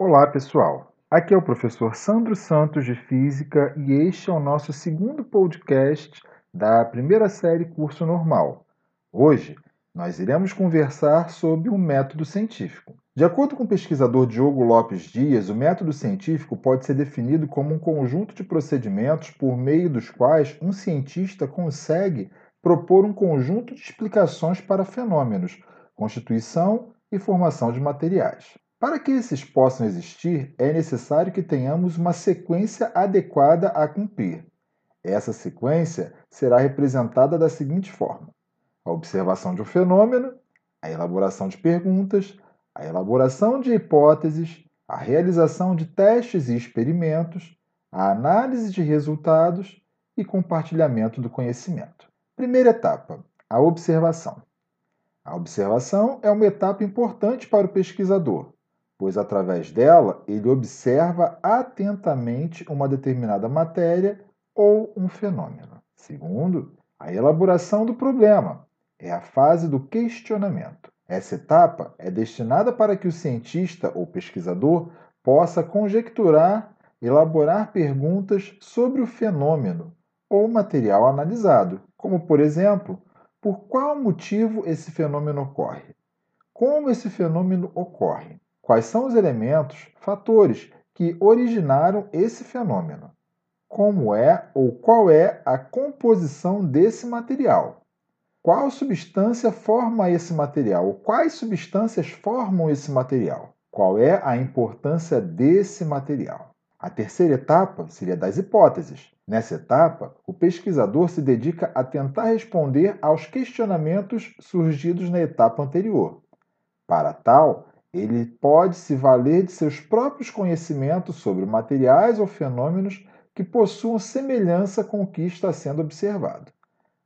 Olá, pessoal. Aqui é o professor Sandro Santos de Física e este é o nosso segundo podcast da primeira série Curso Normal. Hoje, nós iremos conversar sobre o método científico. De acordo com o pesquisador Diogo Lopes Dias, o método científico pode ser definido como um conjunto de procedimentos por meio dos quais um cientista consegue propor um conjunto de explicações para fenômenos, constituição e formação de materiais. Para que esses possam existir, é necessário que tenhamos uma sequência adequada a cumprir. Essa sequência será representada da seguinte forma: a observação de um fenômeno, a elaboração de perguntas, a elaboração de hipóteses, a realização de testes e experimentos, a análise de resultados e compartilhamento do conhecimento. Primeira etapa: a observação. A observação é uma etapa importante para o pesquisador, pois através dela ele observa atentamente uma determinada matéria ou um fenômeno. Segundo, a elaboração do problema é a fase do questionamento. Essa etapa é destinada para que o cientista ou pesquisador possa conjecturar, elaborar perguntas sobre o fenômeno ou material analisado, como por exemplo, por qual motivo esse fenômeno ocorre? Como esse fenômeno ocorre? Quais são os elementos, fatores que originaram esse fenômeno? Como é ou qual é a composição desse material? Qual substância forma esse material? Ou quais substâncias formam esse material? Qual é a importância desse material? A terceira etapa seria das hipóteses. Nessa etapa, o pesquisador se dedica a tentar responder aos questionamentos surgidos na etapa anterior. Para tal, ele pode se valer de seus próprios conhecimentos sobre materiais ou fenômenos que possuam semelhança com o que está sendo observado.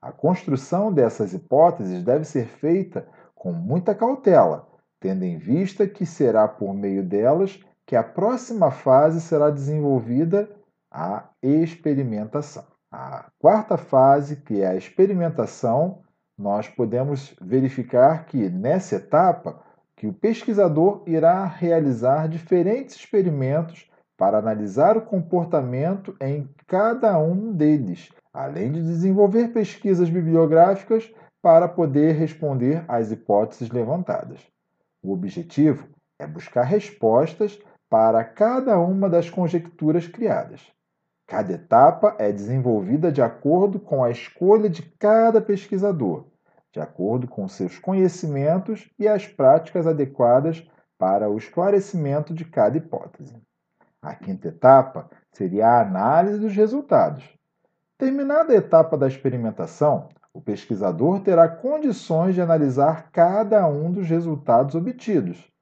A construção dessas hipóteses deve ser feita com muita cautela, tendo em vista que será por meio delas que a próxima fase será desenvolvida a experimentação. A quarta fase, que é a experimentação, nós podemos verificar que nessa etapa que o pesquisador irá realizar diferentes experimentos para analisar o comportamento em cada um deles, além de desenvolver pesquisas bibliográficas para poder responder às hipóteses levantadas. O objetivo é buscar respostas para cada uma das conjecturas criadas. Cada etapa é desenvolvida de acordo com a escolha de cada pesquisador de acordo com seus conhecimentos e as práticas adequadas para o esclarecimento de cada hipótese. A quinta etapa seria a análise dos resultados. Terminada a etapa da experimentação, o pesquisador terá condições de analisar cada um dos resultados obtidos.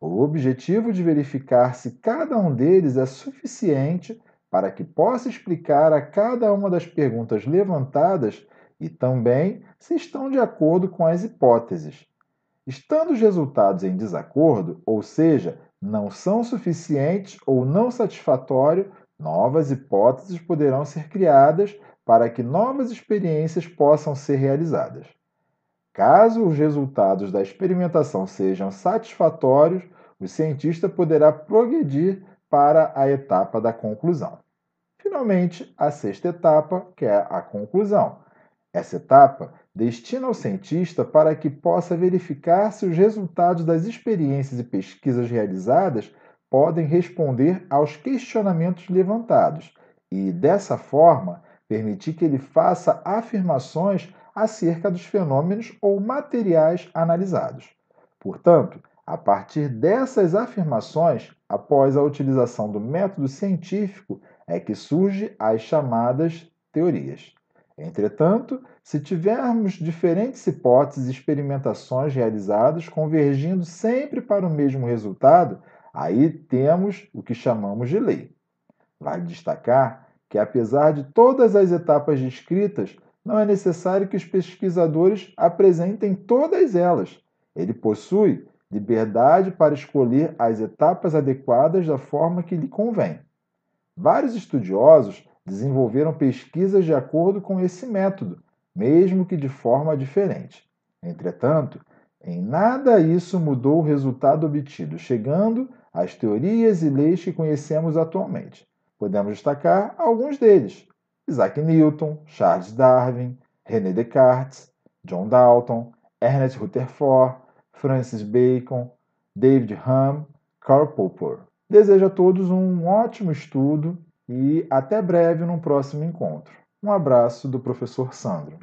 O objetivo de verificar se cada um deles é suficiente para que possa explicar a cada uma das perguntas levantadas e também se estão de acordo com as hipóteses. Estando os resultados em desacordo, ou seja, não são suficientes ou não satisfatórios, novas hipóteses poderão ser criadas para que novas experiências possam ser realizadas. Caso os resultados da experimentação sejam satisfatórios, o cientista poderá progredir para a etapa da conclusão. Finalmente, a sexta etapa, que é a conclusão. Essa etapa destina o cientista para que possa verificar se os resultados das experiências e pesquisas realizadas podem responder aos questionamentos levantados e, dessa forma, permitir que ele faça afirmações acerca dos fenômenos ou materiais analisados. Portanto, a partir dessas afirmações, após a utilização do método científico, é que surgem as chamadas teorias. Entretanto, se tivermos diferentes hipóteses e experimentações realizadas convergindo sempre para o mesmo resultado, aí temos o que chamamos de lei. Vale destacar que, apesar de todas as etapas descritas, não é necessário que os pesquisadores apresentem todas elas. Ele possui liberdade para escolher as etapas adequadas da forma que lhe convém. Vários estudiosos desenvolveram pesquisas de acordo com esse método, mesmo que de forma diferente. Entretanto, Em nada isso mudou o resultado obtido, chegando às teorias e leis que conhecemos atualmente. Podemos destacar alguns deles: Isaac Newton, Charles Darwin, René Descartes, John Dalton, Ernest Rutherford, Francis Bacon, David Hume, Karl Popper. Desejo a todos um ótimo estudo e até breve num próximo encontro. Um abraço do professor Sandro.